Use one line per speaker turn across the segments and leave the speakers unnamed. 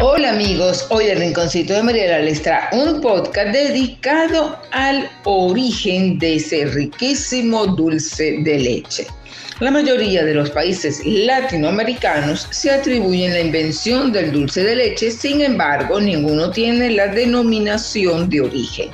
Hola amigos, hoy el Rinconcito de Mariela les trae un podcast dedicado al origen de ese riquísimo dulce de leche. La mayoría de los países latinoamericanos se atribuyen la invención del dulce de leche, sin embargo, ninguno tiene la denominación de origen.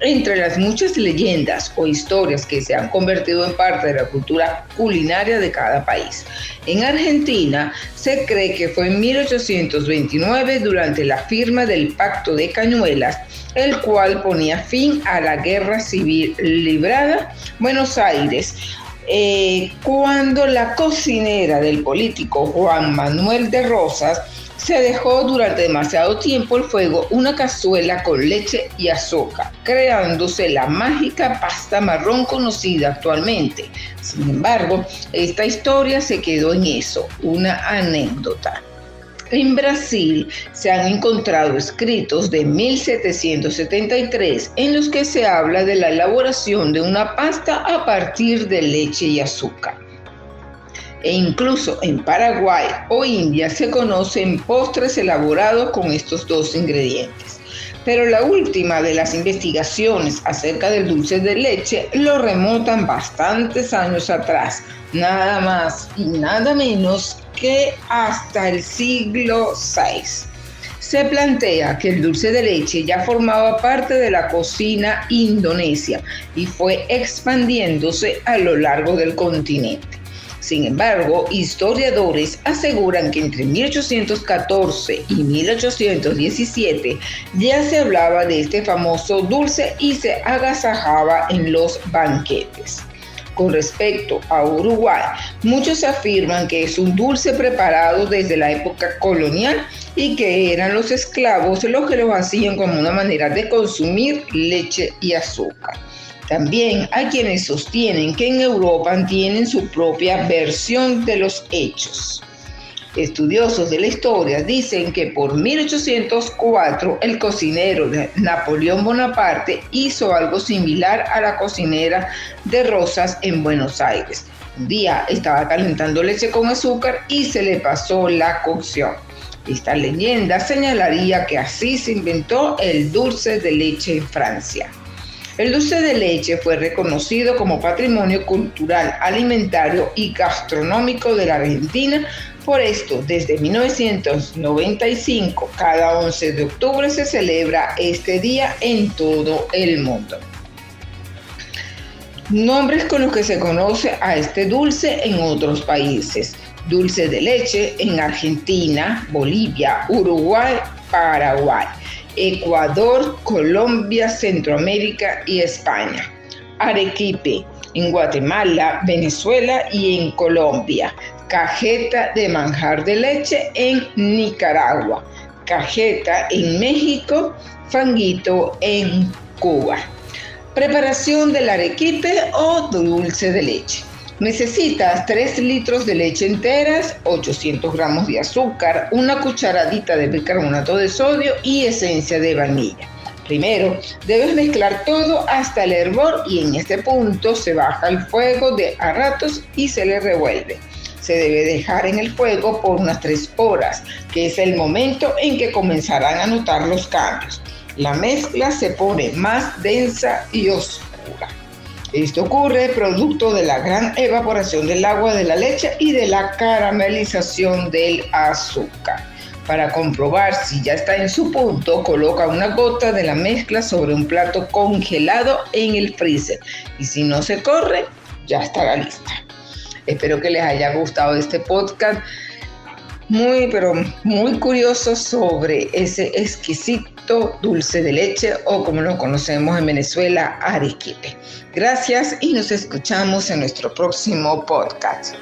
Entre las muchas leyendas o historias que se han convertido en parte de la cultura culinaria de cada país, en Argentina se cree que fue en 1829 durante la firma del Pacto de Cañuelas, el cual ponía fin a la guerra civil librada Buenos Aires eh, cuando la cocinera del político Juan Manuel de Rosas se dejó durante demasiado tiempo el fuego una cazuela con leche y azúcar, creándose la mágica pasta marrón conocida actualmente. Sin embargo, esta historia se quedó en eso, una anécdota. En Brasil se han encontrado escritos de 1773 en los que se habla de la elaboración de una pasta a partir de leche y azúcar. E incluso en Paraguay o India se conocen postres elaborados con estos dos ingredientes. Pero la última de las investigaciones acerca del dulce de leche lo remontan bastantes años atrás, nada más y nada menos que hasta el siglo VI. Se plantea que el dulce de leche ya formaba parte de la cocina indonesia y fue expandiéndose a lo largo del continente. Sin embargo, historiadores aseguran que entre 1814 y 1817 ya se hablaba de este famoso dulce y se agasajaba en los banquetes. Con respecto a Uruguay, muchos afirman que es un dulce preparado desde la época colonial y que eran los esclavos los que lo hacían como una manera de consumir leche y azúcar. También hay quienes sostienen que en Europa tienen su propia versión de los hechos. Estudiosos de la historia dicen que por 1804 el cocinero de Napoleón Bonaparte hizo algo similar a la cocinera de Rosas en Buenos Aires. Un día estaba calentando leche con azúcar y se le pasó la cocción. Esta leyenda señalaría que así se inventó el dulce de leche en Francia. El dulce de leche fue reconocido como patrimonio cultural, alimentario y gastronómico de la Argentina por esto, desde 1995, cada 11 de octubre se celebra este día en todo el mundo. Nombres con los que se conoce a este dulce en otros países. Dulce de leche en Argentina, Bolivia, Uruguay, Paraguay, Ecuador, Colombia, Centroamérica y España. Arequipe en Guatemala, Venezuela y en Colombia cajeta de manjar de leche en Nicaragua, cajeta en México, fanguito en Cuba. Preparación del arequipe o dulce de leche. Necesitas 3 litros de leche enteras, 800 gramos de azúcar, una cucharadita de bicarbonato de sodio y esencia de vainilla. Primero, debes mezclar todo hasta el hervor y en este punto se baja el fuego de a ratos y se le revuelve se debe dejar en el fuego por unas 3 horas, que es el momento en que comenzarán a notar los cambios. La mezcla se pone más densa y oscura. Esto ocurre producto de la gran evaporación del agua de la leche y de la caramelización del azúcar. Para comprobar si ya está en su punto, coloca una gota de la mezcla sobre un plato congelado en el freezer y si no se corre, ya estará lista. Espero que les haya gustado este podcast muy, pero muy curioso sobre ese exquisito dulce de leche o como lo conocemos en Venezuela, arequipe. Gracias y nos escuchamos en nuestro próximo podcast.